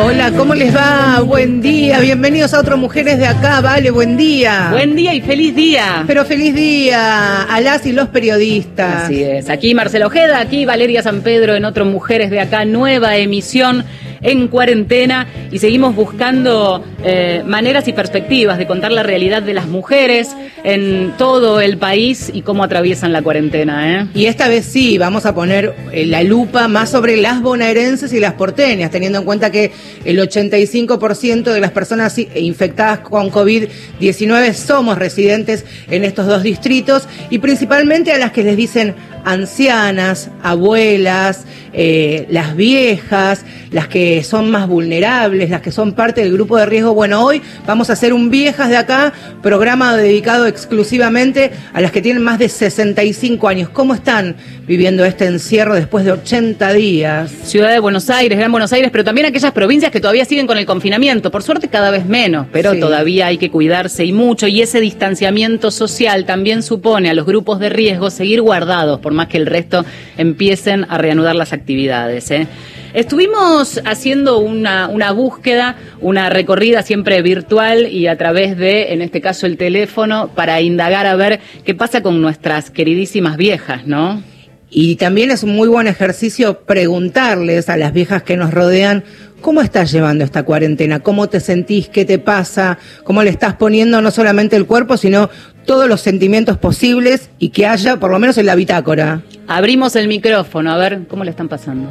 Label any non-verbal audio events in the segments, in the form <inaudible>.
Hola, ¿cómo les va? Buen día, bienvenidos a otro Mujeres de Acá, vale, buen día. Buen día y feliz día. Pero feliz día a las y los periodistas. Así es, aquí Marcelo Ojeda, aquí Valeria San Pedro en otro Mujeres de Acá, nueva emisión en cuarentena y seguimos buscando eh, maneras y perspectivas de contar la realidad de las mujeres en todo el país y cómo atraviesan la cuarentena. ¿eh? Y esta vez sí, vamos a poner eh, la lupa más sobre las bonaerenses y las porteñas, teniendo en cuenta que el 85% de las personas infectadas con COVID-19 somos residentes en estos dos distritos y principalmente a las que les dicen ancianas, abuelas, eh, las viejas, las que son más vulnerables, las que son parte del grupo de riesgo. Bueno, hoy vamos a hacer un Viejas de acá, programa dedicado exclusivamente a las que tienen más de 65 años. ¿Cómo están viviendo este encierro después de 80 días? Ciudad de Buenos Aires, Gran Buenos Aires, pero también aquellas provincias que todavía siguen con el confinamiento. Por suerte cada vez menos, pero todavía hay que cuidarse y mucho. Y ese distanciamiento social también supone a los grupos de riesgo seguir guardados, por más que el resto empiecen a reanudar las actividades. ¿eh? Estuvimos haciendo una, una, búsqueda, una recorrida siempre virtual y a través de, en este caso, el teléfono, para indagar a ver qué pasa con nuestras queridísimas viejas, ¿no? Y también es un muy buen ejercicio preguntarles a las viejas que nos rodean ¿Cómo estás llevando esta cuarentena? ¿Cómo te sentís? ¿Qué te pasa? ¿Cómo le estás poniendo no solamente el cuerpo, sino todos los sentimientos posibles y que haya, por lo menos en la bitácora? Abrimos el micrófono, a ver cómo le están pasando.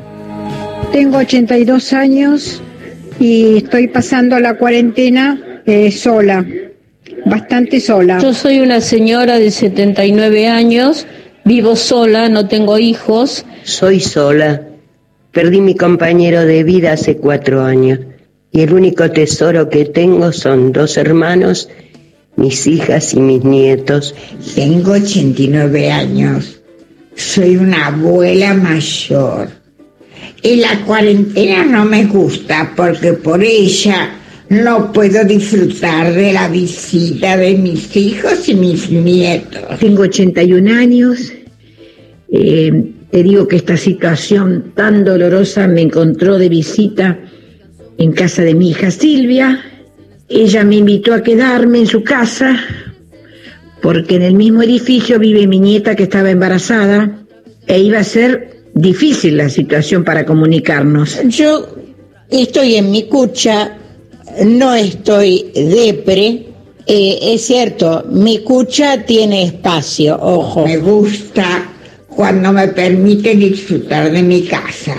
Tengo 82 años y estoy pasando la cuarentena eh, sola, bastante sola. Yo soy una señora de 79 años, vivo sola, no tengo hijos. Soy sola Perdí mi compañero de vida hace cuatro años y el único tesoro que tengo son dos hermanos, mis hijas y mis nietos. Tengo 89 años. Soy una abuela mayor. Y la cuarentena no me gusta porque por ella no puedo disfrutar de la visita de mis hijos y mis nietos. Tengo 81 años. Eh, te digo que esta situación tan dolorosa me encontró de visita en casa de mi hija Silvia. Ella me invitó a quedarme en su casa porque en el mismo edificio vive mi nieta que estaba embarazada e iba a ser difícil la situación para comunicarnos. Yo estoy en mi cucha, no estoy depre. Eh, es cierto, mi cucha tiene espacio, ojo. Me gusta cuando me permite disfrutar de mi casa,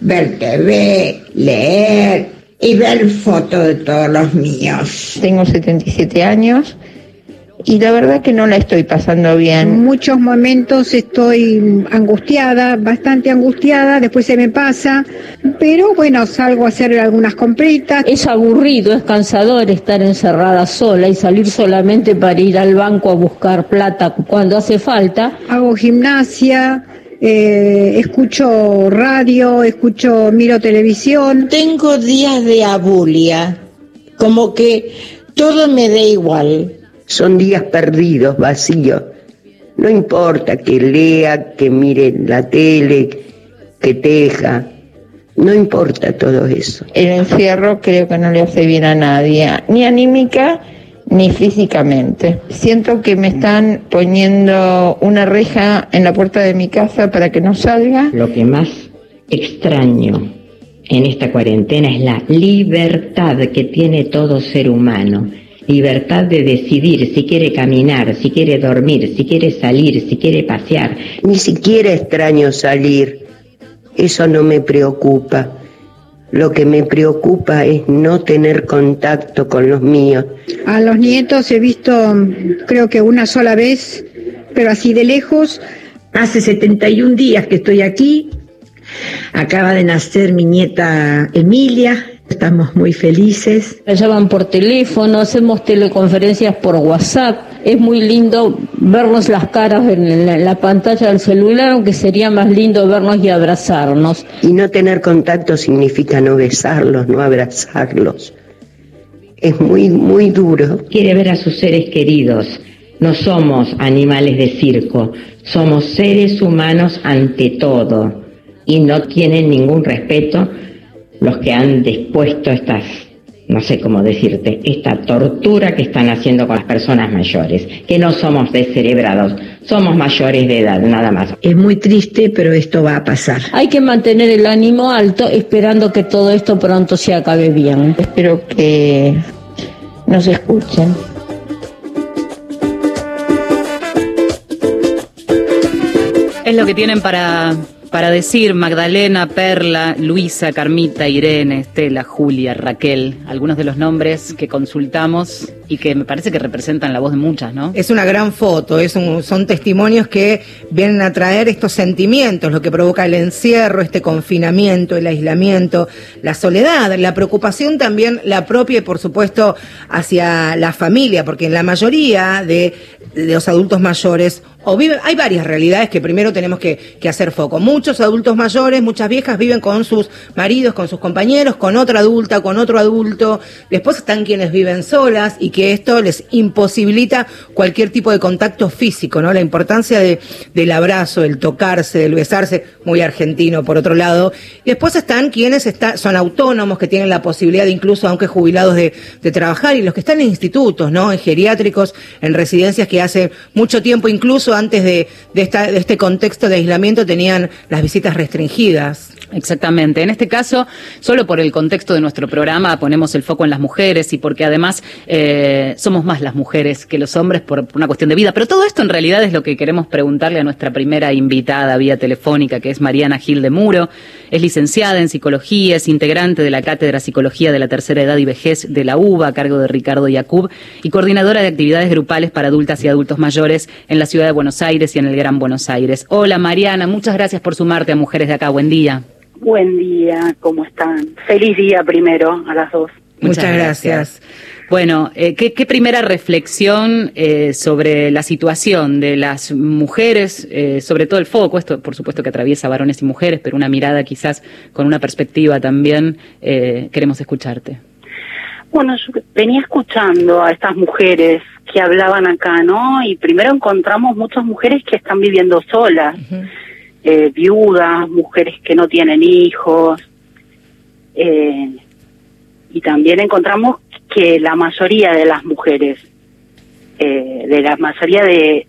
ver TV, leer y ver fotos de todos los míos. Tengo 77 años y la verdad que no la estoy pasando bien. En muchos momentos estoy angustiada, bastante angustiada, después se me pasa, pero bueno, salgo a hacer algunas compritas. Es aburrido, es cansador estar encerrada sola y salir solamente para ir al banco a buscar plata cuando hace falta. Hago gimnasia. Eh, escucho radio, escucho, miro televisión. Tengo días de abulia, como que todo me da igual son días perdidos, vacíos. No importa que lea, que mire la tele, que teja. No importa todo eso. El encierro creo que no le hace bien a nadie, ni anímica ni físicamente. Siento que me están poniendo una reja en la puerta de mi casa para que no salga. Lo que más extraño en esta cuarentena es la libertad que tiene todo ser humano libertad de decidir si quiere caminar, si quiere dormir, si quiere salir, si quiere pasear. Ni siquiera extraño salir. Eso no me preocupa. Lo que me preocupa es no tener contacto con los míos. A los nietos he visto creo que una sola vez, pero así de lejos. Hace 71 días que estoy aquí. Acaba de nacer mi nieta Emilia, Estamos muy felices. Me llaman por teléfono, hacemos teleconferencias por WhatsApp. Es muy lindo vernos las caras en la, pantalla del celular, aunque sería más lindo vernos y abrazarnos. Y no tener contacto significa no besarlos, no abrazarlos. Es muy, muy duro. Quiere ver a sus seres queridos. No somos animales de circo, somos seres humanos ante todo y no tienen ningún respeto los que han dispuesto estas no sé cómo decirte, esta tortura que están haciendo con las personas mayores, que no somos descerebrados, somos mayores de edad, nada más. Es muy triste, pero esto va a pasar. Hay que mantener el ánimo alto esperando que todo esto pronto se acabe bien. Espero que nos escuchen. Es lo que tienen para para decir Magdalena, Perla, Luisa, Carmita, Irene, Estela, Julia, Raquel, algunos de los nombres que consultamos y que me parece que representan la voz de muchas, ¿no? Es una gran foto, es son testimonios que vienen a traer estos sentimientos, lo que provoca el encierro, este confinamiento, el aislamiento, la soledad, la preocupación también la propia y por supuesto hacia la familia, porque en la mayoría de, de los adultos mayores o viven, hay varias realidades que primero tenemos que, hacer foco. Muchos adultos mayores, muchas viejas viven con sus maridos, con sus compañeros, con otra adulta, con otro adulto. Después están quienes viven solas y que esto les imposibilita cualquier tipo de contacto físico, ¿no? La importancia de, del abrazo, el tocarse, del besarse, muy argentino por otro lado. Después están quienes está, son autónomos, que tienen la posibilidad, incluso aunque jubilados, de, de trabajar, y los que están en institutos, ¿no? En geriátricos, en residencias que hace mucho tiempo incluso antes de, esta, de este contexto de aislamiento tenían las visitas restringidas. Exactamente. En este caso, solo por el contexto de nuestro programa ponemos el foco en las mujeres y porque además eh, somos más las mujeres que los hombres por una cuestión de vida. Pero todo esto en realidad es lo que queremos preguntarle a nuestra primera invitada vía telefónica, que es Mariana Gil de Muro. Es licenciada en psicología, es integrante de la Cátedra Psicología de la Tercera Edad y Vejez de la UBA a cargo de Ricardo Yacub y coordinadora de actividades grupales para adultas y adultos mayores en la ciudad de Buenos Aires y en el Gran Buenos Aires. Hola Mariana, muchas gracias por sumarte a Mujeres de Acá. Buen día. Buen día, ¿cómo están? Feliz día primero a las dos. Muchas, gracias. Bueno, eh, ¿qué, ¿qué, primera reflexión eh, sobre la situación de las mujeres, eh, sobre todo el foco, esto por supuesto que atraviesa varones y mujeres, pero una mirada quizás con una perspectiva también, eh, queremos escucharte. Bueno, yo venía escuchando a estas mujeres que hablaban acá, ¿no? Y primero encontramos muchas mujeres que están viviendo solas. Uh -huh eh, viudas, mujeres que no tienen hijos. Eh, y también encontramos que la mayoría de las mujeres, eh, de la mayoría de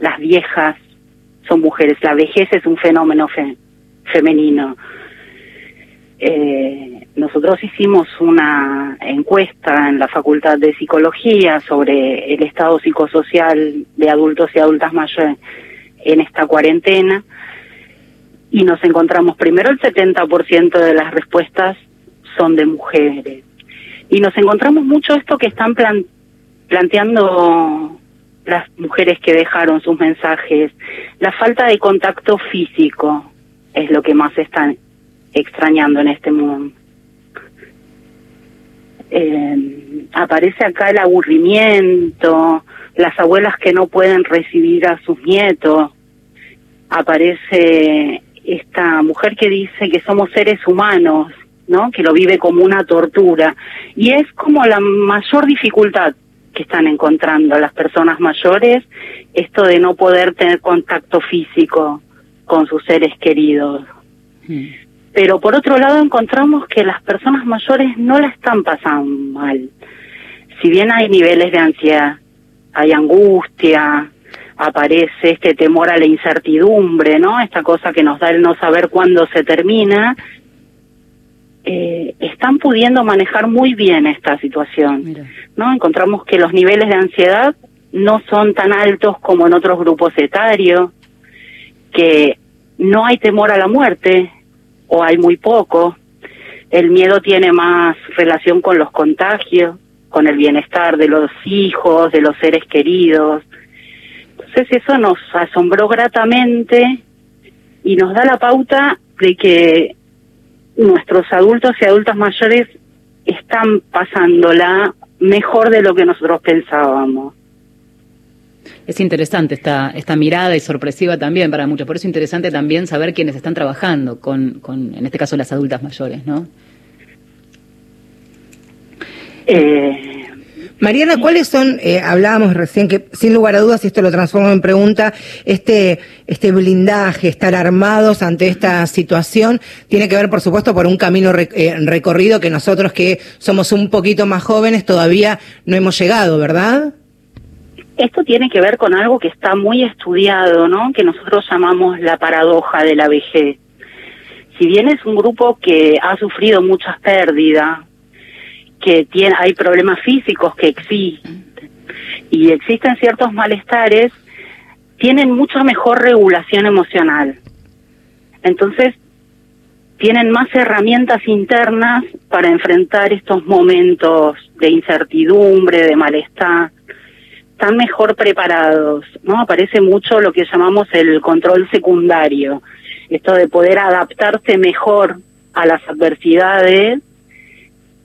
las viejas, son mujeres. La vejez es un fenómeno fe femenino. Eh, nosotros hicimos una encuesta en la Facultad de Psicología sobre el estado psicosocial de adultos y adultas mayores en esta cuarentena y nos encontramos primero el 70% de las respuestas son de mujeres. Y nos encontramos mucho esto que están plan planteando las mujeres que dejaron sus mensajes. La falta de contacto físico es lo que más están extrañando en este mundo. Eh, aparece acá el aburrimiento, las abuelas que no pueden recibir a sus nietos, aparece esta mujer que dice que somos seres humanos, ¿no? Que lo vive como una tortura. Y es como la mayor dificultad que están encontrando las personas mayores, esto de no poder tener contacto físico con sus seres queridos. Mm. Pero por otro lado encontramos que las personas mayores no la están pasando mal. Si bien hay niveles de ansiedad, hay angustia, aparece este temor a la incertidumbre, ¿no? Esta cosa que nos da el no saber cuándo se termina. Eh, están pudiendo manejar muy bien esta situación, Mira. ¿no? Encontramos que los niveles de ansiedad no son tan altos como en otros grupos etarios, que no hay temor a la muerte o hay muy poco. El miedo tiene más relación con los contagios, con el bienestar de los hijos, de los seres queridos. Entonces eso nos asombró gratamente y nos da la pauta de que nuestros adultos y adultas mayores están pasándola mejor de lo que nosotros pensábamos. Es interesante esta, esta mirada y sorpresiva también para muchos. Por eso es interesante también saber quiénes están trabajando con, con en este caso, las adultas mayores, ¿no? Eh, Mariana, ¿cuáles son, eh, hablábamos recién que sin lugar a dudas, y esto lo transformo en pregunta, este, este blindaje, estar armados ante esta situación, tiene que ver, por supuesto, por un camino eh, recorrido que nosotros que somos un poquito más jóvenes todavía no hemos llegado, ¿verdad? Esto tiene que ver con algo que está muy estudiado, ¿no? Que nosotros llamamos la paradoja de la vejez. Si bien es un grupo que ha sufrido muchas pérdidas, que tiene, hay problemas físicos que existen y existen ciertos malestares, tienen mucha mejor regulación emocional. Entonces, tienen más herramientas internas para enfrentar estos momentos de incertidumbre, de malestar, están mejor preparados, ¿no? Aparece mucho lo que llamamos el control secundario, esto de poder adaptarse mejor a las adversidades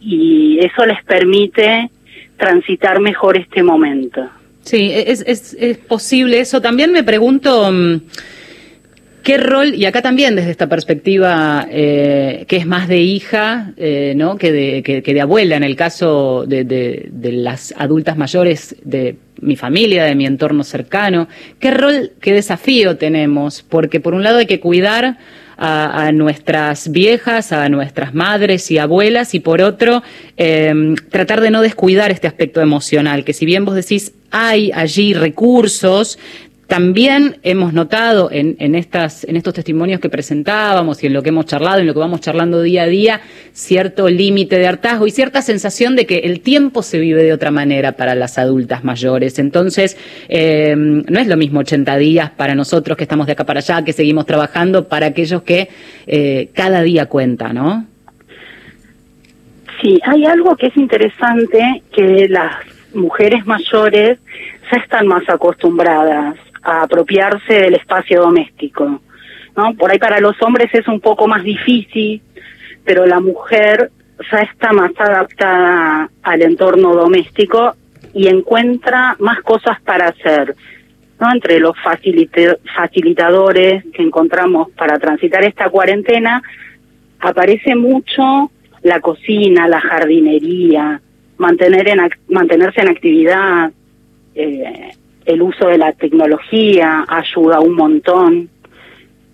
y eso les permite transitar mejor este momento. Sí, es, es, es posible eso. También me pregunto... Mm, ¿Qué rol, y acá también desde esta perspectiva eh, que es más de hija eh, ¿no? que, de, que, de abuela, en el caso de, de, de, las adultas mayores de mi familia, de mi entorno cercano, qué rol, qué desafío tenemos? Porque por un lado hay que cuidar a, nuestras viejas, a nuestras madres y abuelas, y por otro, em, tratar de no descuidar este aspecto emocional, que si bien vos decís hay allí recursos, también hemos notado en, en, estas, en estos testimonios que presentábamos y en lo que hemos charlado, en lo que vamos charlando día a día, cierto límite de hartazgo y cierta sensación de que el tiempo se vive de otra manera para las adultas mayores. Entonces, eh, no es lo mismo 80 días para nosotros que estamos de acá para allá, que seguimos trabajando, para aquellos que eh, cada día cuenta, ¿no? Sí, hay algo que es interesante, que las mujeres mayores ya están más acostumbradas a apropiarse del espacio doméstico. ¿no? Por ahí para los hombres es un poco más difícil, pero la mujer ya está más adaptada al entorno doméstico y encuentra más cosas para hacer. ¿no? Entre los facilitadores que encontramos para transitar esta cuarentena, aparece mucho la cocina, la jardinería, mantener en, mantenerse en actividad, eh, el uso de la tecnología ayuda un montón,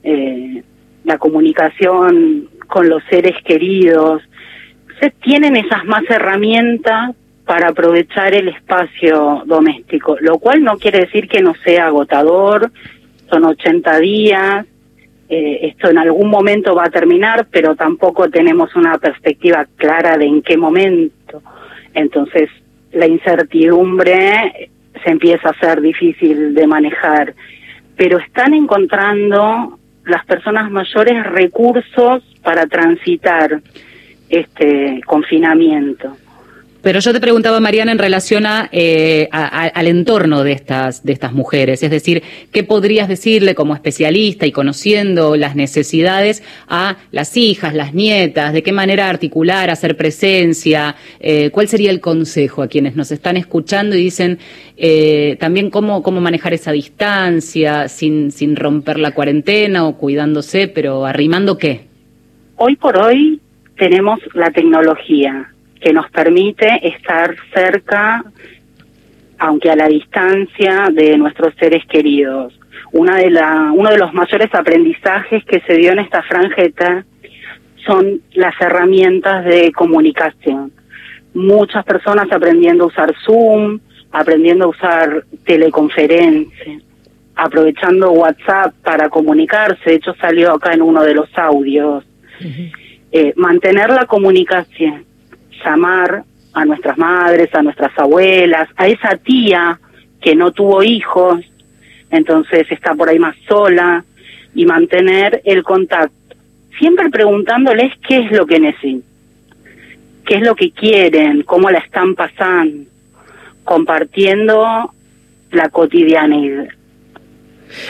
eh, la comunicación con los seres queridos. Se tienen esas más herramientas para aprovechar el espacio doméstico, lo cual no quiere decir que no sea agotador, son 80 días, eh, esto en algún momento va a terminar, pero tampoco tenemos una perspectiva clara de en qué momento. Entonces, la incertidumbre se empieza a ser difícil de manejar, pero están encontrando las personas mayores recursos para transitar este confinamiento. Pero yo te preguntaba, Mariana, en relación eh, a, al entorno de estas, de estas mujeres. Es decir, ¿qué podrías decirle como especialista y conociendo las necesidades a las hijas, las nietas? ¿De qué manera articular, hacer presencia? Eh, ¿Cuál sería el consejo a quienes nos están escuchando y dicen eh, también cómo, cómo manejar esa distancia sin, sin romper la cuarentena o cuidándose, pero arrimando qué? Hoy por hoy tenemos la tecnología que nos permite estar cerca, aunque a la distancia, de nuestros seres queridos. Una de la, uno de los mayores aprendizajes que se dio en esta franjeta son las herramientas de comunicación. Muchas personas aprendiendo a usar Zoom, aprendiendo a usar teleconferencia, aprovechando WhatsApp para comunicarse. De hecho, salió acá en uno de los audios. eh, mantener la comunicación llamar a nuestras madres, a nuestras abuelas, a esa tía que no tuvo hijos, entonces está por ahí más sola, y mantener el contacto. Siempre preguntándoles qué es lo que necesitan, qué es lo que quieren, cómo la están pasando, compartiendo la cotidianidad.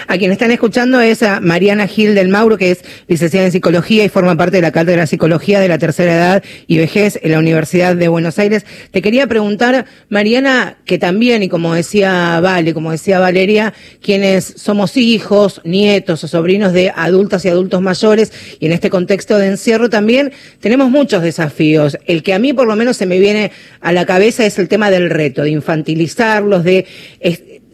A quien están escuchando es a Mariana Gil del Mauro, que es licenciada en psicología y forma parte de la Cátedra de Psicología de la Tercera Edad y Vejez en la Universidad de Buenos Aires. Te quería preguntar, Mariana, que también, y como decía Vale, como decía Valeria, quienes somos hijos, nietos o sobrinos de adultas y adultos mayores, y en este contexto de encierro también tenemos muchos desafíos. El que a mí por lo menos se me viene a la cabeza es el tema del reto, de infantilizarlos, de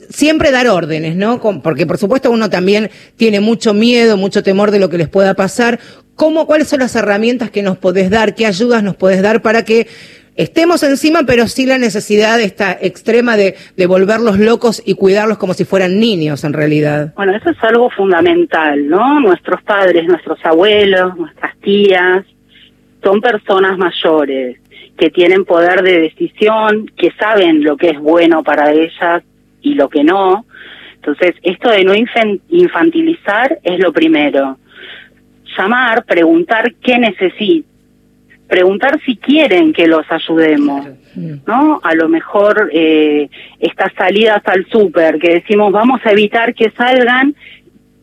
siempre dar órdenes, ¿no? Porque por supuesto uno también tiene mucho miedo, mucho temor de lo que les pueda pasar. ¿Cómo, cuáles son las herramientas que nos podés dar? ¿Qué ayudas nos podés dar para que estemos encima, pero sí la necesidad esta extrema de, de volverlos locos y cuidarlos como si fueran niños en realidad? Bueno, eso es algo fundamental, ¿no? Nuestros padres, nuestros abuelos, nuestras tías, son personas mayores que tienen poder de decisión, que saben lo que es bueno para ellas y lo que no. Entonces, esto de no infantilizar es lo primero. Llamar, preguntar qué necesitan, preguntar si quieren que los ayudemos, ¿no? A lo mejor eh, estas salidas al súper que decimos vamos a evitar que salgan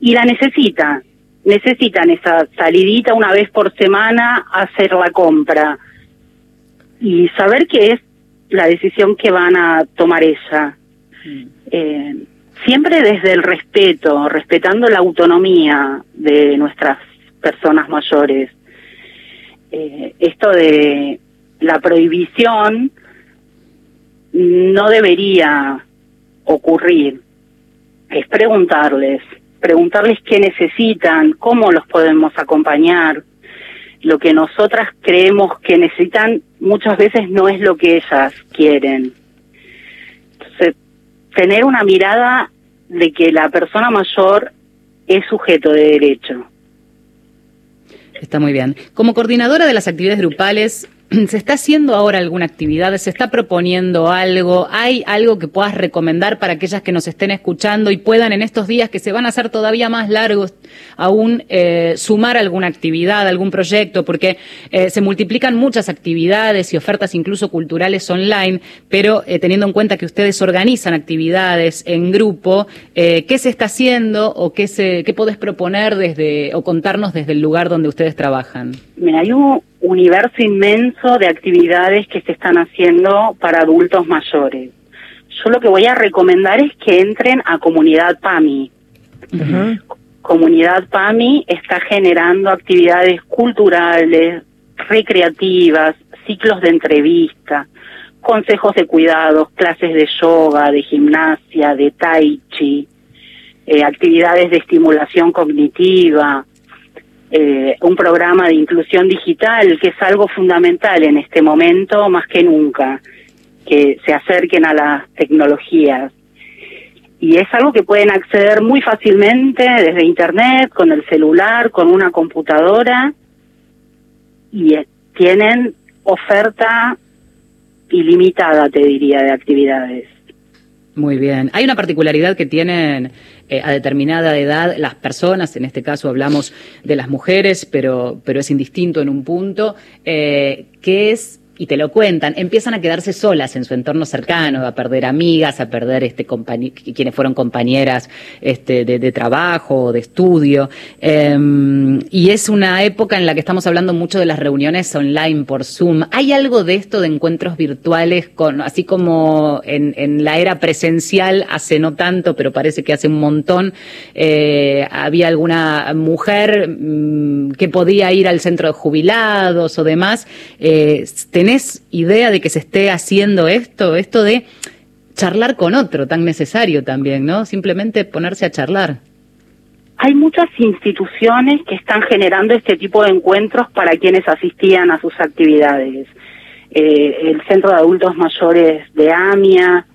y la necesitan, necesitan esa salidita una vez por semana a hacer la compra y saber que es la decisión que van a tomar ella. Eh, siempre desde el respeto, respetando la autonomía de nuestras personas mayores. Eh, esto de la prohibición no debería ocurrir. Es preguntarles, preguntarles qué necesitan, cómo los podemos acompañar. Lo que nosotras creemos que necesitan muchas veces no es lo que ellas quieren tener una mirada de que la persona mayor es sujeto de derecho. Está muy bien. Como coordinadora de las actividades grupales, <clears throat> ¿Se está haciendo ahora alguna actividad? ¿Se está proponiendo algo? ¿Hay algo que puedas recomendar para aquellas que nos estén escuchando y puedan en estos días que se van a hacer todavía más largos aún eh, sumar alguna actividad, algún proyecto? Porque eh, se multiplican muchas actividades y ofertas incluso culturales online, pero eh, teniendo en cuenta que ustedes organizan actividades en grupo, ¿qué se está haciendo o qué, se, qué podés proponer desde o contarnos desde el lugar donde ustedes trabajan? Mira, un universo inmenso de actividades que se están haciendo para adultos mayores. Yo lo que voy a recomendar es que entren a Comunidad PAMI. Comunidad PAMI está generando actividades culturales, recreativas, ciclos de entrevista, consejos de cuidados, clases de yoga, de gimnasia, de tai chi, eh, actividades de estimulación cognitiva, eh, un programa de inclusión digital, que es algo fundamental en este momento más que nunca, que se acerquen a las tecnologías. Y es algo que pueden acceder muy fácilmente desde Internet, con el celular, con una computadora, y eh, tienen oferta ilimitada, te diría, de actividades. Muy bien. Hay una particularidad que tienen eh, a determinada edad las personas, en este caso hablamos de las mujeres, pero, pero es indistinto en un punto, eh, que es y te lo cuentan, empiezan a quedarse solas en su entorno cercano, a perder amigas, a perder este quienes fueron compañeras este, de, trabajo o de estudio. Em, y es una época en la que estamos hablando mucho de las reuniones online por Zoom. ¿Hay algo de esto de encuentros virtuales, con, así como en, la era presencial hace no tanto, pero parece que hace un montón, eh, había alguna mujer mm, que podía ir al centro de jubilados o demás? Eh, ¿Tenés idea de que se esté haciendo esto? Esto de charlar con otro, tan necesario también, ¿no? Simplemente ponerse a charlar. Hay muchas instituciones que están generando este tipo de encuentros para quienes asistían a sus actividades. Eh, el Centro de Adultos Mayores de AMIA,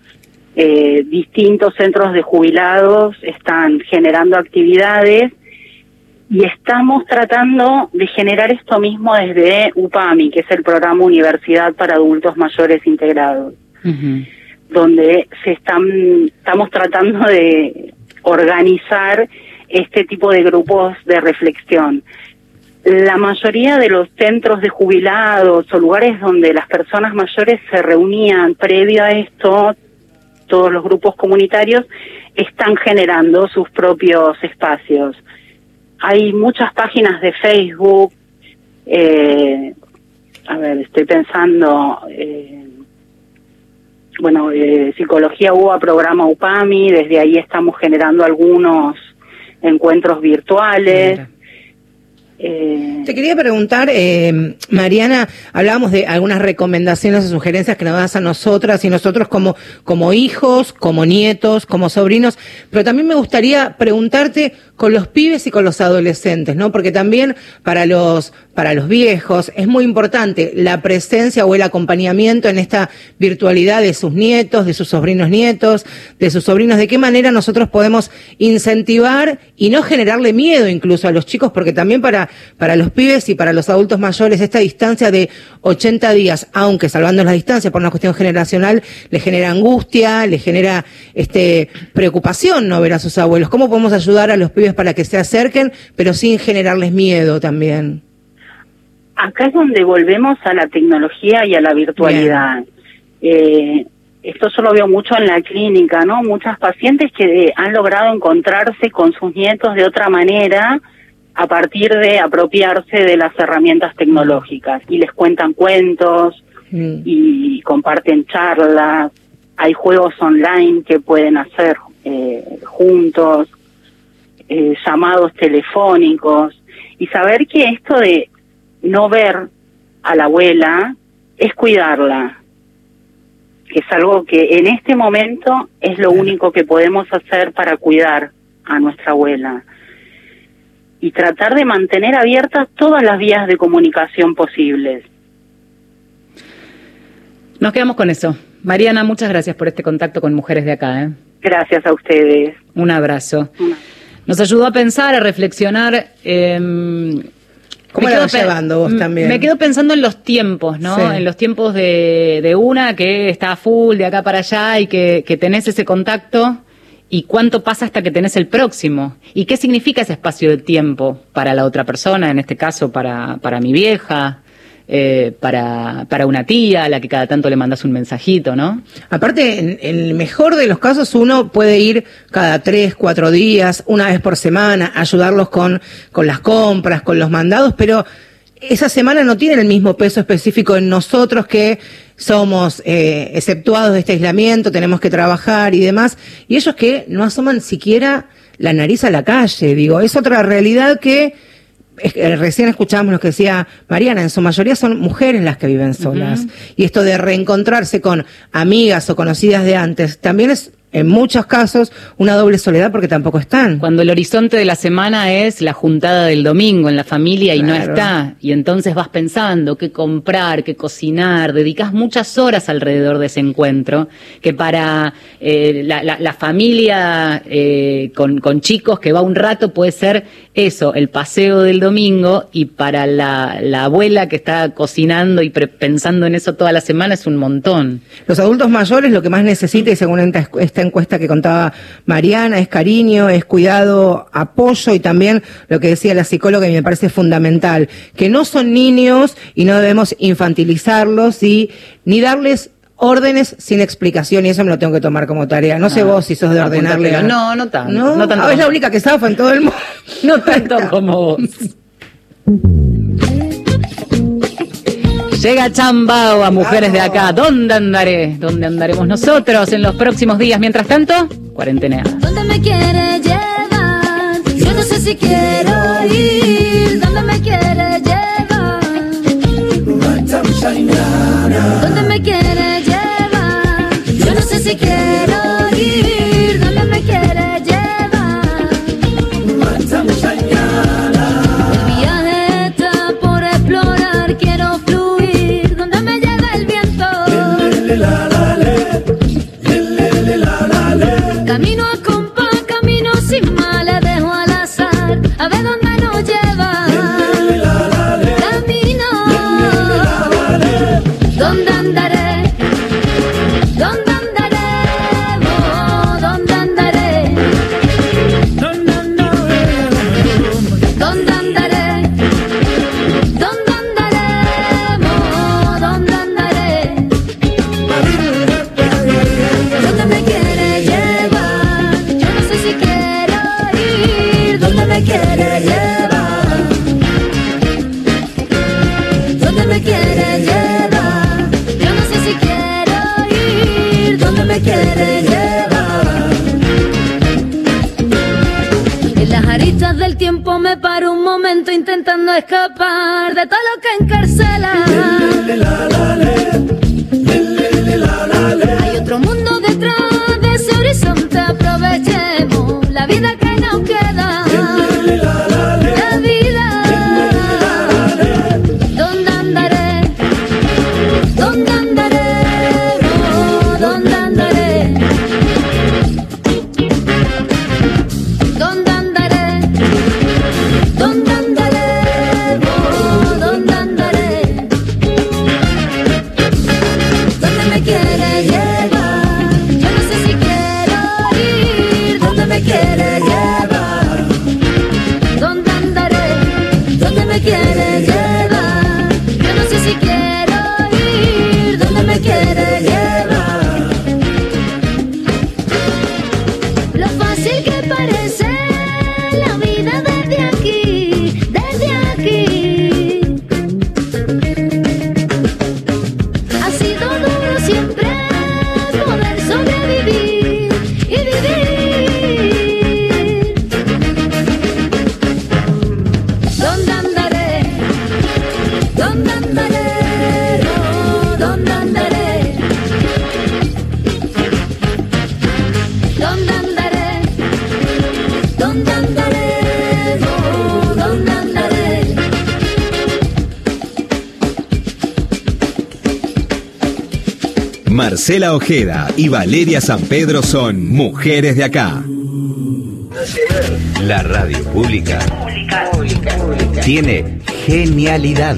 eh, distintos centros de jubilados están generando actividades y estamos tratando de generar esto mismo desde UPAMI, que es el programa Universidad para Adultos Mayores Integrados, donde se están, estamos tratando de organizar este tipo de grupos de reflexión. La mayoría de los centros de jubilados o lugares donde las personas mayores se reunían previo a esto, todos los grupos comunitarios, están generando sus propios espacios. Hay muchas páginas de Facebook, eh, a ver, estoy pensando, eh, bueno, eh, Psicología UBA, programa UPAMI, desde ahí estamos generando algunos encuentros virtuales. Eh, Te quería preguntar, eh, Mariana, hablábamos de algunas recomendaciones o sugerencias que nos das a nosotras y nosotros como, como hijos, como nietos, como sobrinos, pero también me gustaría preguntarte con los pibes y con los adolescentes, ¿no? Porque también para los, para los viejos es muy importante la presencia o el acompañamiento en esta virtualidad de sus nietos, de sus sobrinos nietos, de sus sobrinos, de qué manera nosotros podemos incentivar y no generarle miedo incluso a los chicos, porque también para, para los pibes y para los adultos mayores esta distancia de 80 días, aunque salvando la distancia por una cuestión generacional, le genera angustia, le genera este preocupación no ver a sus abuelos. ¿Cómo podemos ayudar a los pibes para que se acerquen, pero sin generarles miedo también. Acá es donde volvemos a la tecnología y a la virtualidad. Eh, esto yo lo veo mucho en la clínica, ¿no? Muchas pacientes que han logrado encontrarse con sus nietos de otra manera a partir de apropiarse de las herramientas tecnológicas y les cuentan cuentos mm. y comparten charlas. Hay juegos online que pueden hacer eh, juntos. Eh, llamados telefónicos y saber que esto de no ver a la abuela es cuidarla, que es algo que en este momento es lo único que podemos hacer para cuidar a nuestra abuela y tratar de mantener abiertas todas las vías de comunicación posibles. Nos quedamos con eso. Mariana, muchas gracias por este contacto con mujeres de acá. ¿eh? Gracias a ustedes. Un abrazo. Nos ayudó a pensar, a reflexionar. Eh, ¿Cómo la vas llevando vos también? Me quedo pensando en los tiempos, ¿no? En los tiempos de, de, una que está full de acá para allá y que, que tenés ese contacto y cuánto pasa hasta que tenés el próximo y qué significa ese espacio de tiempo para la otra persona, en este caso para, para mi vieja, eh, para, para una tía a la que cada tanto le mandas un mensajito, ¿no? Aparte, en, el mejor de los casos, uno puede ir cada tres, cuatro días, una vez por semana, ayudarlos con, con las compras, con los mandados, pero esa semana no tiene el mismo peso específico en nosotros que somos eh, exceptuados de este aislamiento, tenemos que trabajar y demás, y ellos que no asoman siquiera la nariz a la calle, digo, es otra realidad que recién escuchábamos lo que decía Mariana, en su mayoría son mujeres las que viven solas. Y esto de reencontrarse con amigas o conocidas de antes también es en muchos casos una doble soledad porque tampoco están. Cuando el horizonte de la semana es la juntada del domingo en la familia y no está, y entonces vas pensando qué comprar, qué cocinar, dedicas muchas horas alrededor de ese encuentro, que para eh, la, familia eh, con, con, chicos que va un rato puede ser eso, el paseo del domingo, y para la, abuela que está cocinando y pensando en eso toda la semana es un montón. Los adultos mayores lo que más necesitan, y según esta encuesta que contaba Mariana, es cariño, es cuidado, apoyo y también lo que decía la psicóloga y me parece fundamental, que no son niños y no debemos infantilizarlos y ni darles órdenes sin explicación y eso me lo tengo que tomar como tarea. No sé ah, vos si sos de ordenarle. No, no tanto. No, tanto. Ah, es la única que zafa en todo el mundo. <laughs> no tanto como vos. <laughs> Llega Chambao a Mujeres de Acá. ¿Dónde andaré? ¿Dónde andaremos nosotros en los próximos días? Mientras tanto, cuarentena. ¿Dónde me quiere llevar? Yo no sé si quiero ir. ¿Dónde me quiere llevar? ¿Dónde me quiere llevar? Yo no sé si quiero ir. Camino Marcela Ojeda y Valeria San Pedro son mujeres de acá. La radio pública tiene genialidad.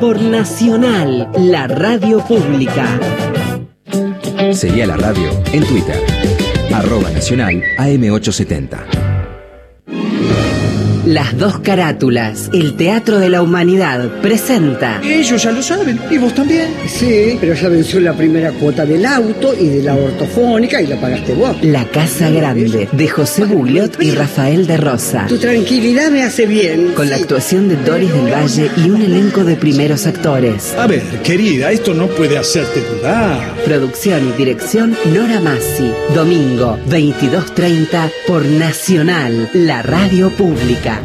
Por Nacional, la radio pública. Seguí a la radio en Twitter. Arroba Nacional AM870. Las dos carátulas, el Teatro de la Humanidad, presenta. Ellos ya lo saben, y vos también. Sí, pero ya venció la primera cuota del auto y de la ortofónica y la pagaste vos. La Casa Grande, de José Bugliot y Rafael de Rosa. Tu tranquilidad me hace bien. Con la actuación de Doris del Valle y un elenco de primeros actores. A ver, querida, esto no puede hacerte dudar. Producción y dirección Nora Massi. Domingo, 22.30 por Nacional, la radio pública.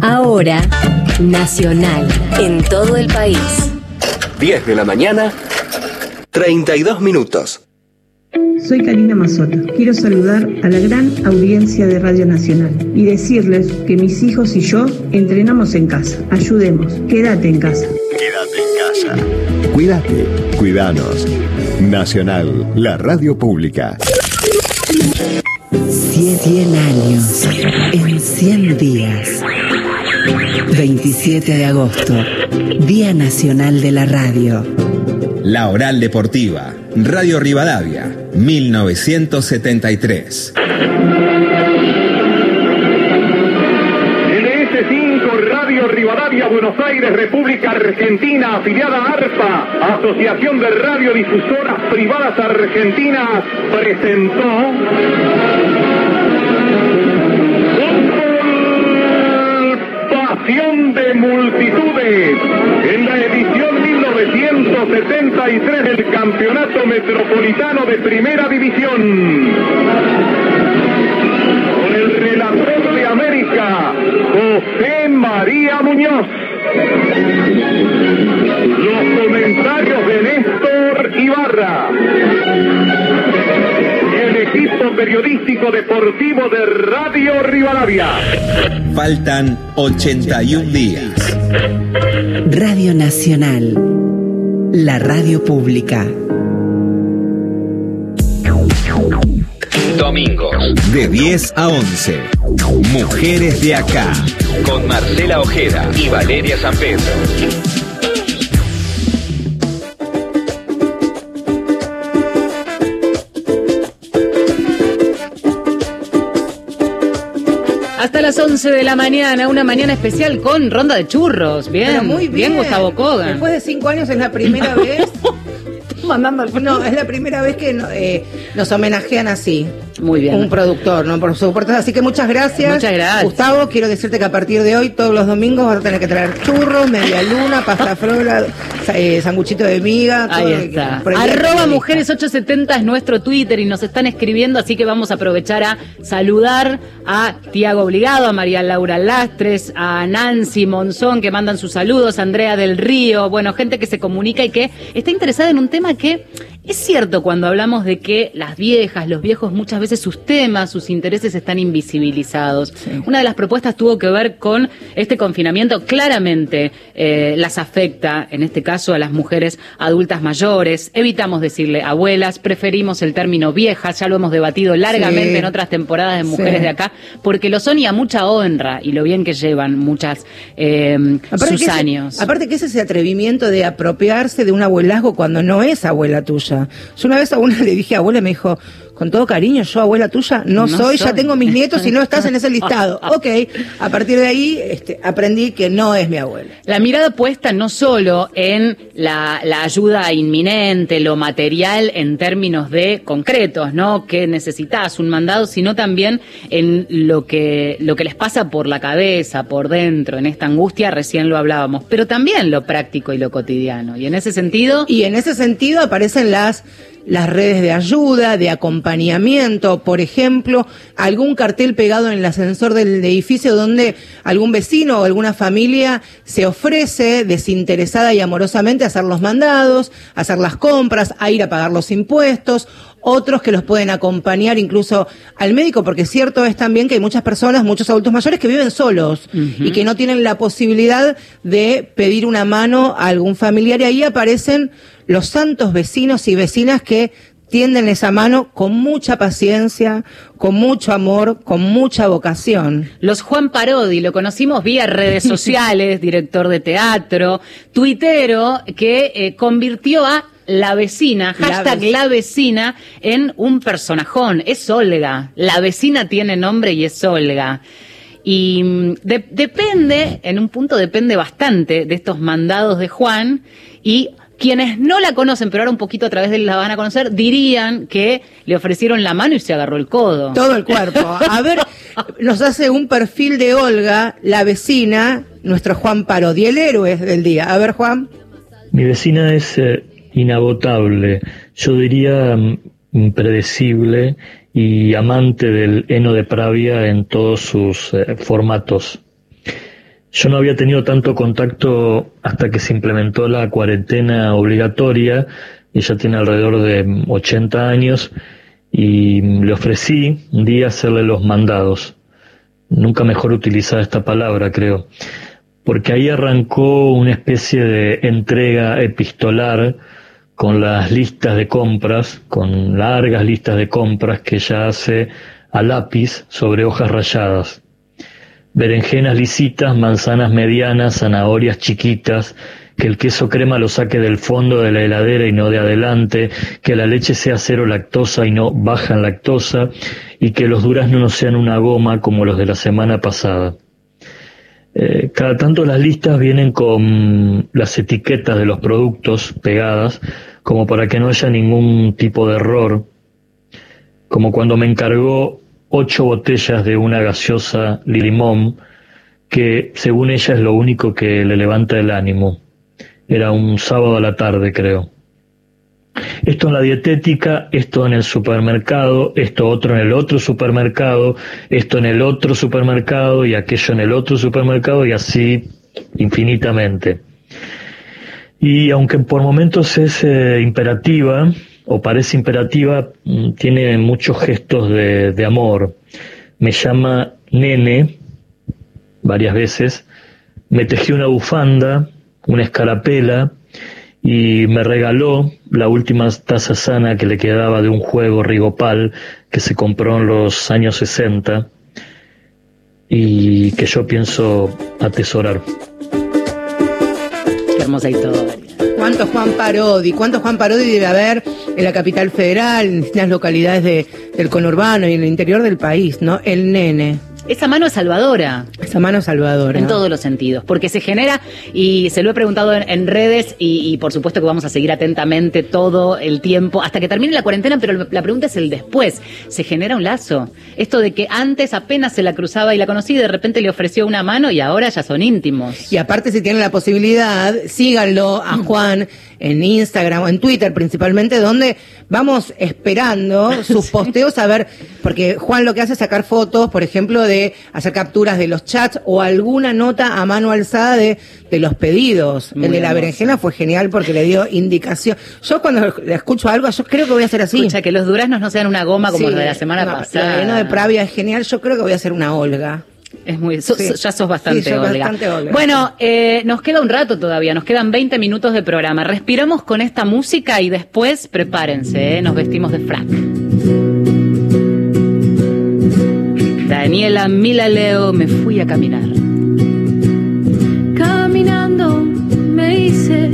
Ahora, Nacional, en todo el país. 10 de la mañana, 32 minutos. Soy Karina Mazzola. Quiero saludar a la gran audiencia de Radio Nacional y decirles que mis hijos y yo entrenamos en casa. Ayudemos. Quédate en casa. Quédate en casa. Cuídate, cuidanos. Nacional, la radio pública. 100 años en 100 días. 27 de agosto, Día Nacional de la Radio. La Oral Deportiva, Radio Rivadavia, 1973. Rivadavia, Buenos Aires, República Argentina, afiliada a ARPA, Asociación de Radiodifusoras Privadas Argentinas, presentó Pasión de Multitudes, en la edición 1973 del Campeonato Metropolitano de Primera División. José María Muñoz. Los comentarios de Néstor Ibarra. Y el equipo periodístico deportivo de Radio Rivadavia. Faltan 81 días. Radio Nacional, la radio pública. Domingos, de 10 a 11. Mujeres de acá. Con Marcela Ojeda y Valeria San Pedro. las 11 de la mañana, una mañana especial con ronda de churros. Bien, Pero muy bien. Gustavo Kogan. Después de cinco años es la primera <laughs> vez. No, es la primera vez que eh, nos homenajean así. Muy bien. Un productor, ¿no? Por supuesto. Así que muchas gracias. Muchas gracias. Gustavo, quiero decirte que a partir de hoy, todos los domingos, vas a tener que traer churros, media luna, pasta <laughs> sa- eh, sanguchito de miga. todo Ahí está. que Arroba te Mujeres 870 es nuestro Twitter y nos están escribiendo, así que vamos a aprovechar a saludar a Tiago Obligado, a María Laura Lastres, a Nancy Monzón que mandan sus saludos, a Andrea del Río, bueno, gente que se comunica y que está interesada en un tema que es cierto cuando hablamos de que las viejas, los viejos, muchas veces sus temas, sus intereses están invisibilizados. Una de las propuestas tuvo que ver con este confinamiento. Claramente eh, las afecta, en este caso a las mujeres adultas mayores. Evitamos decirle abuelas, preferimos el término viejas, ya lo hemos debatido largamente Sí. en otras temporadas de Mujeres Sí. de acá, porque lo son y a mucha honra y lo bien que llevan muchas eh, Aparte sus que ese- años. aparte que es ese atrevimiento de apropiarse de un abuelazgo cuando no es abuela tuya. Yo una vez a una le dije abuela me dijo, con todo cariño, yo abuela tuya no, No soy, ya tengo mis nietos y no estás en ese <laughs> listado. ok, a partir de ahí este, aprendí que no es mi abuela. La mirada puesta no solo en la, la ayuda inminente, lo material en términos de concretos, ¿no? Que necesitas un mandado, sino también en lo que, lo que les pasa por la cabeza, por dentro, en esta angustia, recién lo hablábamos, pero también lo práctico y lo cotidiano. Y en ese sentido. Y en ese sentido aparecen las las redes de ayuda, de acompañamiento, por ejemplo, algún cartel pegado en el ascensor del edificio donde algún vecino o alguna familia se ofrece desinteresada y amorosamente a hacer los mandados, a hacer las compras, a ir a pagar los impuestos, otros que los pueden acompañar incluso al médico, porque cierto es también que hay muchas personas, muchos adultos mayores que viven solos y que no tienen la posibilidad de pedir una mano a algún familiar y ahí aparecen los santos vecinos y vecinas que tienden esa mano con mucha paciencia, con mucho amor, con mucha vocación. Los Juan Parodi, lo conocimos vía redes <laughs> sociales, director de teatro, tuitero, que eh, convirtió a la vecina, La hashtag la vecina, en un personajón. Es Olga. La vecina tiene nombre y es Olga. Y mm, de- depende, en un punto depende bastante de estos mandados de Juan y quienes no la conocen, pero ahora un poquito a través de él la van a conocer, dirían que le ofrecieron la mano y se agarró el codo. Todo el cuerpo. A ver, nos hace un perfil de Olga, la vecina, nuestro Juan Parodi, el héroe del día. A ver, Juan. Mi vecina es eh, inagotable, yo diría mm, impredecible y amante del heno de Pravia en todos sus eh, formatos. Yo no había tenido tanto contacto hasta que se implementó la cuarentena obligatoria, ella tiene alrededor de mm, 80 años, y mm, le ofrecí un día hacerle los mandados. Nunca mejor utilizar esta palabra, creo porque ahí arrancó una especie de entrega epistolar con las listas de compras, con largas listas de compras que ella hace a lápiz sobre hojas rayadas. Berenjenas lisitas, manzanas medianas, zanahorias chiquitas, que el queso crema lo saque del fondo de la heladera y no de adelante, que la leche sea cero lactosa y no baja en lactosa, y que los duraznos no sean una goma como los de la semana pasada. Eh, cada tanto las listas vienen con las etiquetas de los productos pegadas, como para que no haya ningún tipo de error, como cuando me encargó ocho botellas de una gaseosa limón, que según ella es lo único que le levanta el ánimo. Era un sábado a la tarde, creo. Esto en la dietética, esto en el supermercado, esto otro en el otro supermercado, esto en el otro supermercado y aquello en el otro supermercado y así infinitamente. Y aunque por momentos es eh, imperativa, o parece imperativa, mm, tiene muchos gestos de, de amor. Me llama nene varias veces, me tejió una bufanda, una escarapela, y me regaló la última taza sana que le quedaba de un juego Rigopal que se compró en los años 60 y que yo pienso atesorar. Qué hermosa historia. ¿Cuántos Juan Parodi? ¿Cuántos Juan Parodi debe haber en la capital federal, en distintas localidades de- del conurbano y en el interior del país, ¿no? El nene. Esa mano es salvadora. Esa mano salvadora. En todos los sentidos, porque se genera, y se lo he preguntado en, en redes, y, y por supuesto que vamos a seguir atentamente todo el tiempo, hasta que termine la cuarentena, pero la pregunta es el después. Se genera un lazo. Esto de que antes apenas se la cruzaba y la conocí, y de repente le ofreció una mano y ahora ya son íntimos. Y aparte, si tienen la posibilidad, síganlo a <clears throat> Juan en Instagram o en Twitter principalmente, donde vamos esperando sus <laughs> posteos a ver, porque Juan lo que hace es sacar fotos, por ejemplo, de hacer capturas de los chats o alguna nota a mano alzada de, de los pedidos. Muy el de la berenjena fue genial porque le dio indicación. Yo cuando le escucho algo, yo creo que voy a hacer así. Escucha, que los duraznos no sean una goma como Sí, los de la semana no, pasada. La de Pravia es genial, yo creo que voy a hacer una Olga. Es muy, so- Sí. so- ya sos bastante, Sí, soy Olga. bastante Olga. Bueno, eh, nos queda un rato todavía, nos quedan 20 minutos de programa. Respiramos con esta música y después prepárense, eh, nos vestimos de frac. Daniela Milaleo, me fui a caminar. Caminando me hice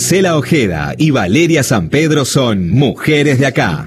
Marcela Ojeda y Valeria San Pedro son mujeres de acá.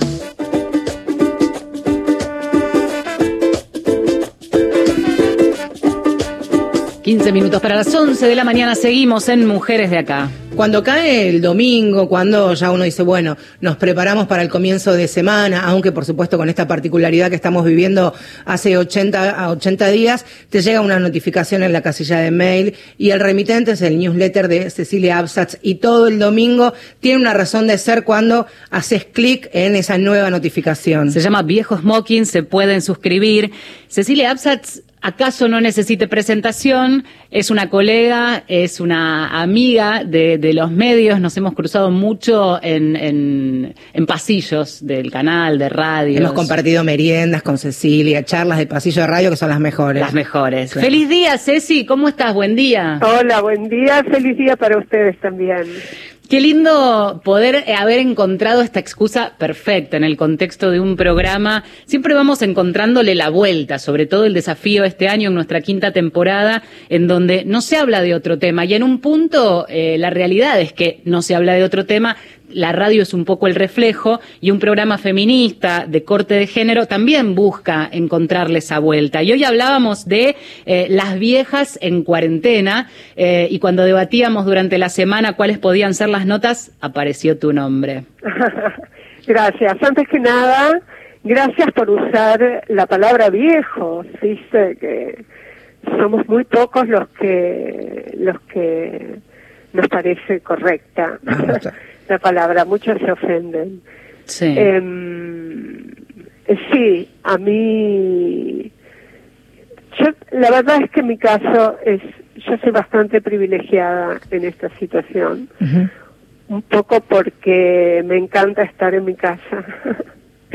15 minutos para las 11 de la mañana seguimos en Mujeres de Acá. Cuando cae el domingo, cuando ya uno dice, bueno, nos preparamos para el comienzo de semana, aunque por supuesto con esta particularidad que estamos viviendo hace 80 a 80 días, te llega una notificación en la casilla de mail y el remitente es el newsletter de Cecilia Absatz y todo el domingo tiene una razón de ser cuando haces clic en esa nueva notificación. Se llama Viejo Smoking, se pueden suscribir. Cecilia Absatz ¿Acaso no necesite presentación? Es una colega, es una amiga de, de los medios, nos hemos cruzado mucho en, en, en pasillos del canal, de radio. Hemos compartido meriendas con Cecilia, charlas de pasillo de radio que son las mejores. Las mejores. Feliz día, Ceci, ¿cómo estás? Buen día. Hola, buen día, feliz día para ustedes también. Qué lindo poder haber encontrado esta excusa perfecta en el contexto de un programa. Siempre vamos encontrándole la vuelta, sobre todo el desafío este año en nuestra quinta temporada, en donde no se habla de otro tema. Y en un punto, eh, la realidad es que no se habla de otro tema, la radio es un poco el reflejo y un programa feminista de corte de género también busca encontrarle esa vuelta. Y hoy hablábamos de eh, las viejas en cuarentena eh, y cuando debatíamos durante la semana cuáles podían ser las notas, apareció tu nombre. <laughs> gracias. Antes que nada, gracias por usar la palabra viejo. Dice que somos muy pocos los que los que nos parece correcta. <laughs> la palabra, muchos se ofenden. Sí. Em, eh, sí, a mí, yo, la verdad es que mi caso es, yo soy bastante privilegiada en esta situación, un poco porque me encanta estar en mi casa <laughs>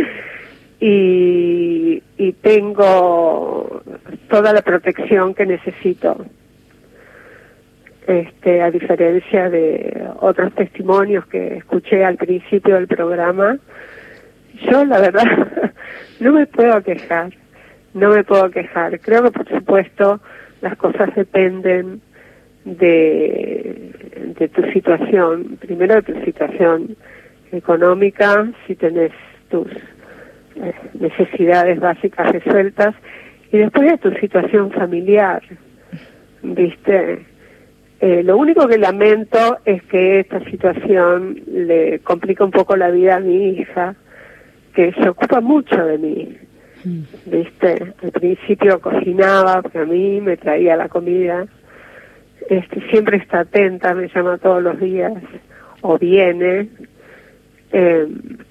y, y tengo toda la protección que necesito este, a diferencia de otros testimonios que escuché al principio del programa, yo la verdad <laughs> no me puedo quejar, no me puedo quejar. Creo que por supuesto las cosas dependen de, de tu situación, primero de tu situación económica, si tenés tus necesidades básicas resueltas, y después de tu situación familiar, ¿viste? Eh, lo único que lamento es que esta situación le complica un poco la vida a mi hija, que se ocupa mucho de mí. ¿Viste? Al principio cocinaba, porque a mí me traía la comida. Este, siempre está atenta, me llama todos los días, o viene. Eh,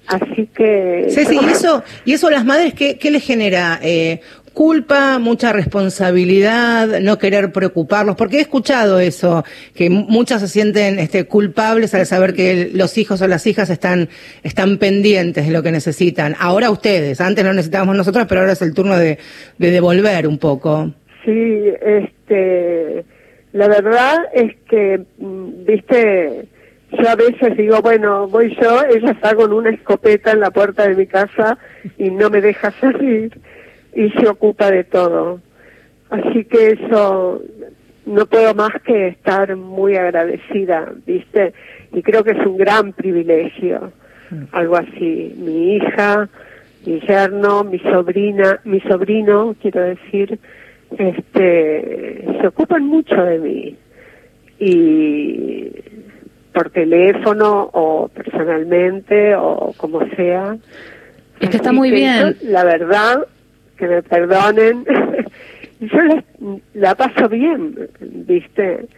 así que... Ceci, ¿y eso, ¿y eso a las madres qué, qué les genera? Eh, culpa, mucha responsabilidad, no querer preocuparlos, porque he escuchado eso, que muchas se sienten este, culpables al saber que los hijos o las hijas están, están pendientes de lo que necesitan. Ahora ustedes, antes no necesitábamos nosotros, pero ahora es el turno de, de devolver un poco. Sí, este, la verdad es que, mm, viste, yo a veces digo, bueno, voy yo, ella está con una escopeta en la puerta de mi casa y no me deja salir y se ocupa de todo. Así que eso no puedo más que estar muy agradecida, ¿viste? Y creo que es un gran privilegio, algo así. Mi hija, mi yerno, mi sobrina, mi sobrino, quiero decir, este, se ocupan mucho de mí. Y por teléfono o personalmente o como sea. Es que está muy bien. La verdad, que me perdonen, <laughs> yo la, la paso bien, ¿viste?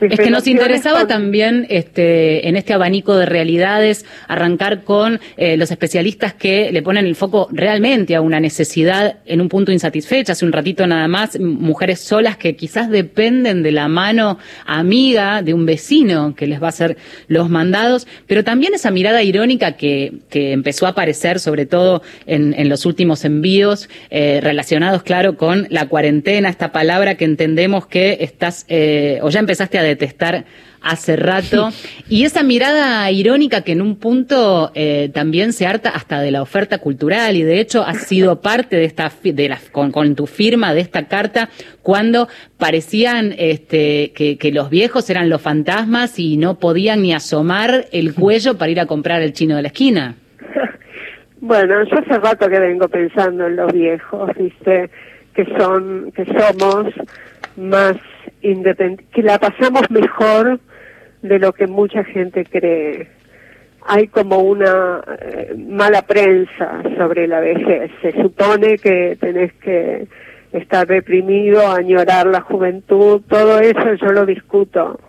Es que nos interesaba también este, en este abanico de realidades arrancar con eh, los especialistas que le ponen el foco realmente a una necesidad en un punto insatisfecha. Hace un ratito nada más, mujeres solas que quizás dependen de la mano amiga de un vecino que les va a hacer los mandados, pero también esa mirada irónica que, que empezó a aparecer sobre todo en, en los últimos envíos eh, relacionados, claro, con la cuarentena, esta palabra que entendemos que estás eh, o ya empezaste a detestar hace rato. Y esa mirada irónica que en un punto eh, también se harta hasta de la oferta cultural y de hecho ha sido parte de esta, de la, con, tu firma de esta carta cuando parecían este, que, que los viejos eran los fantasmas y no podían ni asomar el cuello para ir a comprar el chino de la esquina. Bueno, yo hace rato que vengo pensando en los viejos, viste, que son, que somos más que la pasamos mejor de lo que mucha gente cree. Hay como una eh, mala prensa sobre la vejez. Se supone que tenés que estar reprimido, añorar la juventud, todo eso yo lo discuto.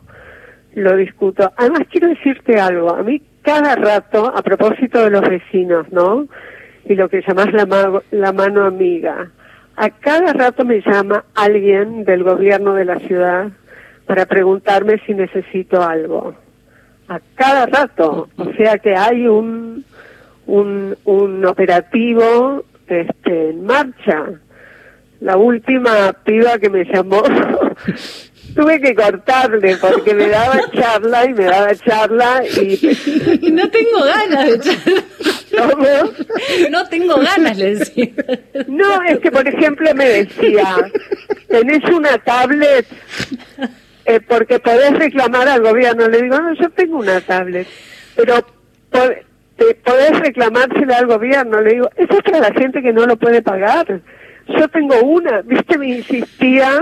Lo discuto. Además quiero decirte algo. A mí cada rato, a propósito de los vecinos, ¿no? Y lo que llamás la, ma- la mano amiga. A cada rato me llama alguien del gobierno de la ciudad para preguntarme si necesito algo. A cada rato. O sea que hay un, un, un operativo este, en marcha. La última piba que me llamó, <laughs> <laughs> tuve que cortarle porque me daba charla y me daba charla y... No tengo ganas de charlar. No tengo ganas, le decía. No, es que por ejemplo me decía, ¿tenés una tablet? Eh, porque podés reclamar al gobierno. Le digo, no, yo tengo una tablet, pero te podés reclamársela al gobierno. Le digo, eso es para la gente que no lo puede pagar. Yo tengo una, viste, me insistía.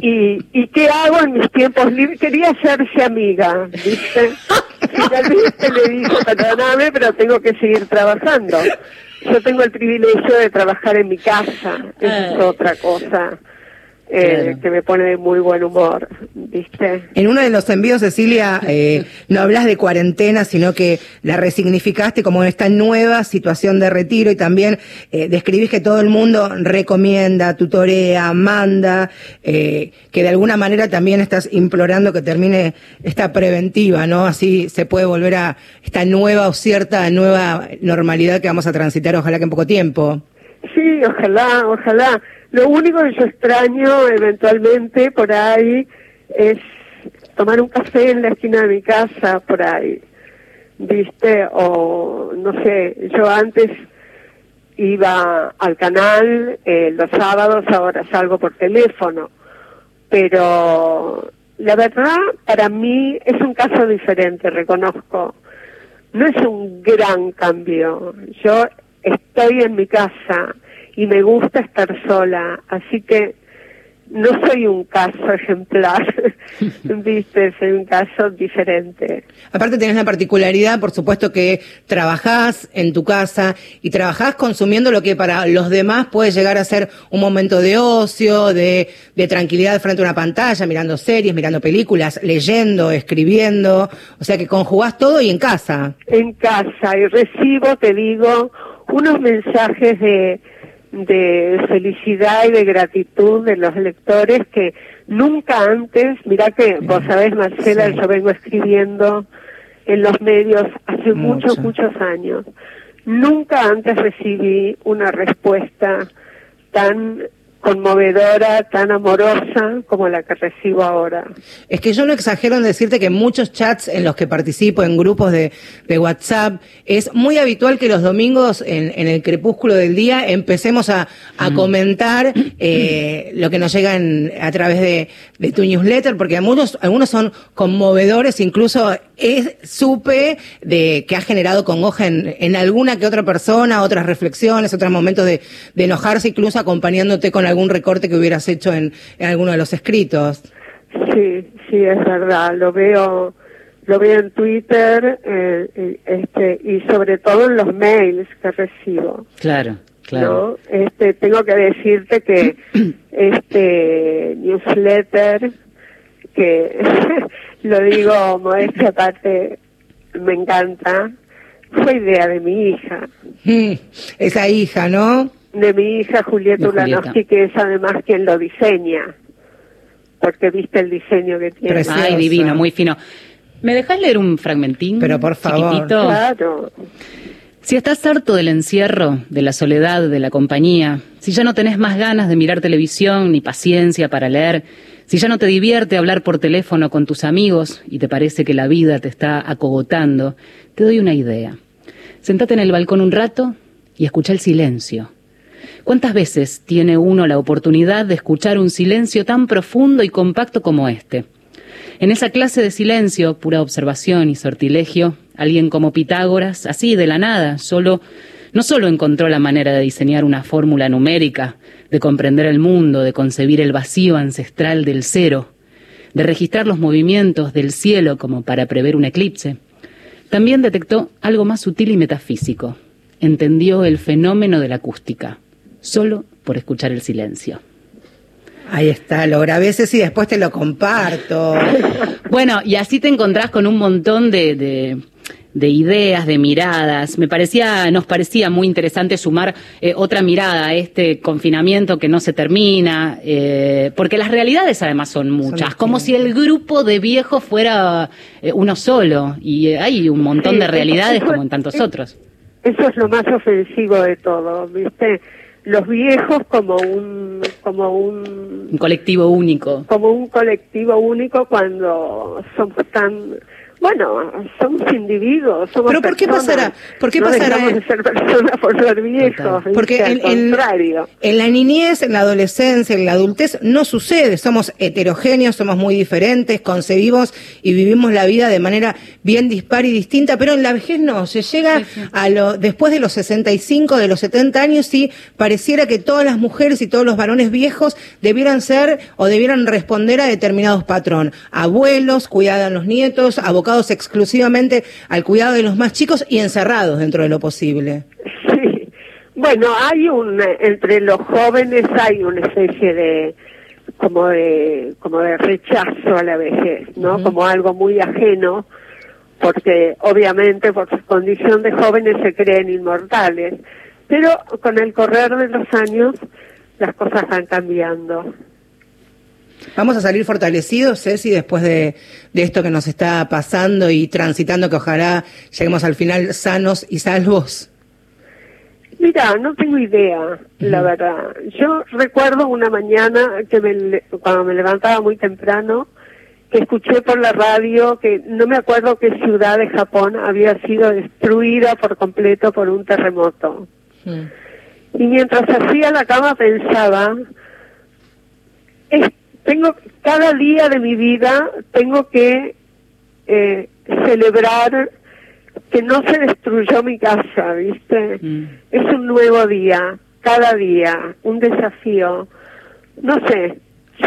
¿Y, ¿Y qué hago en mis tiempos libres? Quería hacerse amiga, ¿viste? Finalmente le dije, perdóname, pero tengo que seguir trabajando. Yo tengo el privilegio de trabajar en mi casa, esa es otra cosa eh, que me pone de muy buen humor, ¿viste? En uno de los envíos, Cecilia, eh, no hablas de cuarentena, sino que la resignificaste como esta nueva situación de retiro y también eh, describís que todo el mundo recomienda, tutorea, manda, eh, que de alguna manera también estás implorando que termine esta preventiva, ¿no? Así se puede volver a esta nueva o cierta nueva normalidad que vamos a transitar, ojalá que en poco tiempo. Sí, ojalá, ojalá. Lo único que yo extraño eventualmente por ahí es tomar un café en la esquina de mi casa, por ahí, ¿viste? O, no sé, yo antes iba al canal eh, los sábados, ahora salgo por teléfono, pero la verdad para mí es un caso diferente, reconozco. No es un gran cambio. Yo estoy en mi casa y me gusta estar sola, así que no soy un caso ejemplar, <laughs> viste, soy un caso diferente. Aparte tenés la particularidad, por supuesto, que trabajás en tu casa y trabajás consumiendo lo que para los demás puede llegar a ser un momento de ocio, de, de tranquilidad frente a una pantalla, mirando series, mirando películas, leyendo, escribiendo. O sea que conjugás todo y en casa. En casa y recibo, te digo, unos mensajes de, de felicidad y de gratitud de los lectores que nunca antes, mira que vos sabés Marcela, yo vengo escribiendo en los medios hace muchos, muchos años. Nunca antes recibí una respuesta tan conmovedora, tan amorosa como la que recibo ahora. Es que yo no exagero en decirte que en muchos chats en los que participo, en grupos de, de WhatsApp, es muy habitual que los domingos en, en el crepúsculo del día empecemos a, a comentar eh, lo que nos llega en- a través de, de tu newsletter, porque algunos, algunos son conmovedores, incluso es, supe de que ha generado congoja en, en alguna que otra persona, otras reflexiones, otros momentos de, de enojarse, incluso acompañándote con algún recorte que hubieras hecho en, en alguno de los escritos. Sí, sí, es verdad. Lo veo, lo veo en Twitter, eh, este, y sobre todo en los mails que recibo. Claro, claro. ¿no? Este, tengo que decirte que <clears throat> este newsletter, que <laughs> lo digo modestia aparte, me encanta, fue idea de mi hija. <laughs> Esa hija, ¿no? De mi hija Julieta. Ulanowski, que es además quien lo diseña. Porque viste el diseño que tiene. Ay, divino, muy fino. ¿Me dejas leer un fragmentín? Pero por favor. Claro. Si estás harto del encierro, de la soledad, de la compañía, si ya no tenés más ganas de mirar televisión ni paciencia para leer, si ya no te divierte hablar por teléfono con tus amigos y te parece que la vida te está acogotando, te doy una idea. Sentate en el balcón un rato y escucha el silencio. ¿Cuántas veces tiene uno la oportunidad de escuchar un silencio tan profundo y compacto como este? En esa clase de silencio, pura observación y sortilegio, alguien como Pitágoras, así de la nada, solo no solo encontró la manera de diseñar una fórmula numérica, de comprender el mundo, de concebir el vacío ancestral del cero, de registrar los movimientos del cielo como para prever un eclipse. También detectó algo más sutil y metafísico. Entendió el fenómeno de la acústica, solo por escuchar el silencio. Ahí está, lo grabé ese y después te lo comparto. Bueno, y así te encontrás con un montón de, de, de ideas, de miradas. Me parecía, nos parecía muy interesante sumar eh, otra mirada a este confinamiento que no se termina, eh, porque las realidades además son muchas, como si el grupo de viejos fuera eh, uno solo, y eh, hay un montón Sí, de realidades eso- como en tantos otros. Eso es lo más ofensivo de todo, ¿viste? Los viejos como un como un Un colectivo único. como un colectivo único cuando somos tan bueno, somos individuos, somos Pero ¿por qué personas. pasará? ¿Por qué no pasará dejamos en- de ser personas por ser viejos, Porque ¿viste? en, al en- contrario. en la niñez, en la adolescencia, en la adultez no sucede. Somos heterogéneos, somos muy diferentes, concebimos y vivimos la vida de manera bien dispar y distinta, pero en la vejez no. Se llega a lo después de los 65, de los 70 años y pareciera que todas las mujeres y todos los varones viejos debieran ser o debieran responder a determinados patrón. Abuelos, cuidar a los nietos, abocados exclusivamente al cuidado de los más chicos y encerrados dentro de lo posible. Sí. Bueno, hay un entre los jóvenes hay una especie de como de como de rechazo a la vejez, ¿no? Como algo muy ajeno porque obviamente por su condición de jóvenes se creen inmortales, pero con el correr de los años las cosas van cambiando. Vamos a salir fortalecidos, Ceci, después de, de esto que nos está pasando y transitando, que ojalá lleguemos al final sanos y salvos. Mira, no tengo idea, la verdad. Yo recuerdo una mañana que me, cuando me levantaba muy temprano, que escuché por la radio que no me acuerdo qué ciudad de Japón había sido destruida por completo por un terremoto. Y mientras hacía la cama pensaba, es- tengo cada día de mi vida tengo que eh, celebrar que no se destruyó mi casa, ¿viste? Es un nuevo día, cada día, un desafío. No sé,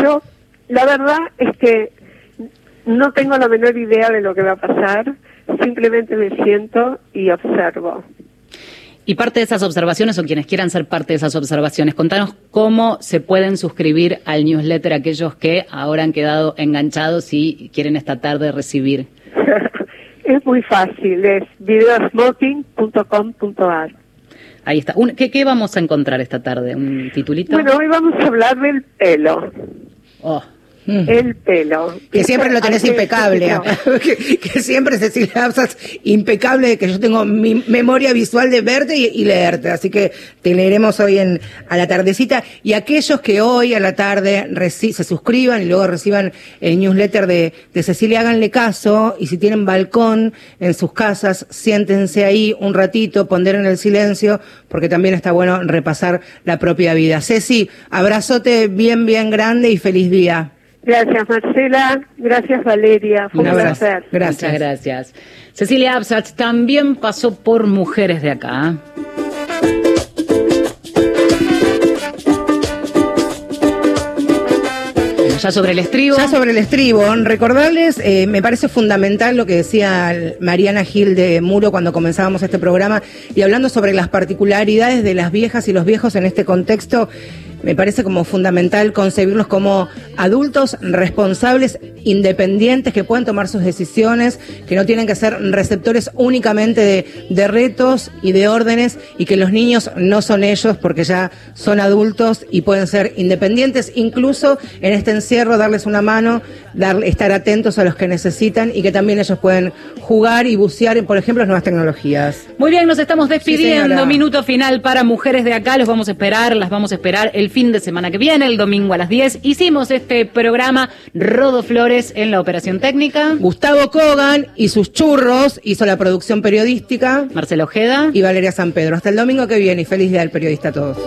yo la verdad es que no tengo la menor idea de lo que va a pasar, simplemente me siento y observo. Y parte de esas observaciones, o quienes quieran ser parte de esas observaciones, contanos cómo se pueden suscribir al newsletter aquellos que ahora han quedado enganchados y quieren esta tarde recibir. <laughs> Es muy fácil, es videosmoking.com.ar. Ahí está. ¿qué, qué vamos a encontrar esta tarde? ¿Un titulito? Bueno, hoy vamos a hablar del pelo. Oh. El pelo. Que siempre lo tenés impecable. <laughs> que, que siempre, Cecilia Absas, impecable, de que yo tengo mi memoria visual de verte y, y leerte. Así que te leeremos hoy en, a la tardecita. Y aquellos que hoy a la tarde reci- se suscriban y luego reciban el newsletter de, de Cecilia, háganle caso. Y si tienen balcón en sus casas, siéntense ahí un ratito, ponderen el silencio, porque también está bueno repasar la propia vida. Ceci, abrazote bien, bien grande y feliz día. Gracias Marcela, gracias Valeria, fue un, placer. Muchas gracias. Cecilia Absatz también pasó por mujeres de acá. Bueno, Ya sobre el estribo. Ya sobre el estribo, recordarles, eh, me parece fundamental lo que decía Mariana Gil de Muro cuando comenzábamos este programa y hablando sobre las particularidades de las viejas y los viejos en este contexto. Me parece como fundamental concebirlos como adultos responsables, independientes, que pueden tomar sus decisiones, que no tienen que ser receptores únicamente de, de retos y de órdenes, y que los niños no son ellos porque ya son adultos y pueden ser independientes, incluso en este encierro darles una mano, dar, estar atentos a los que necesitan y que también ellos pueden jugar y bucear por ejemplo, las nuevas tecnologías. Muy bien, nos estamos despidiendo. Minuto final para mujeres de acá. Los vamos a esperar, las vamos a esperar el fin de semana que viene, el domingo a las 10. Hicimos este programa Rodo Flores en la operación técnica. Gustavo Kogan y sus churros hizo la producción periodística. Marcelo Ojeda. Y Valeria San Pedro. Hasta el domingo que viene y feliz día del periodista a todos.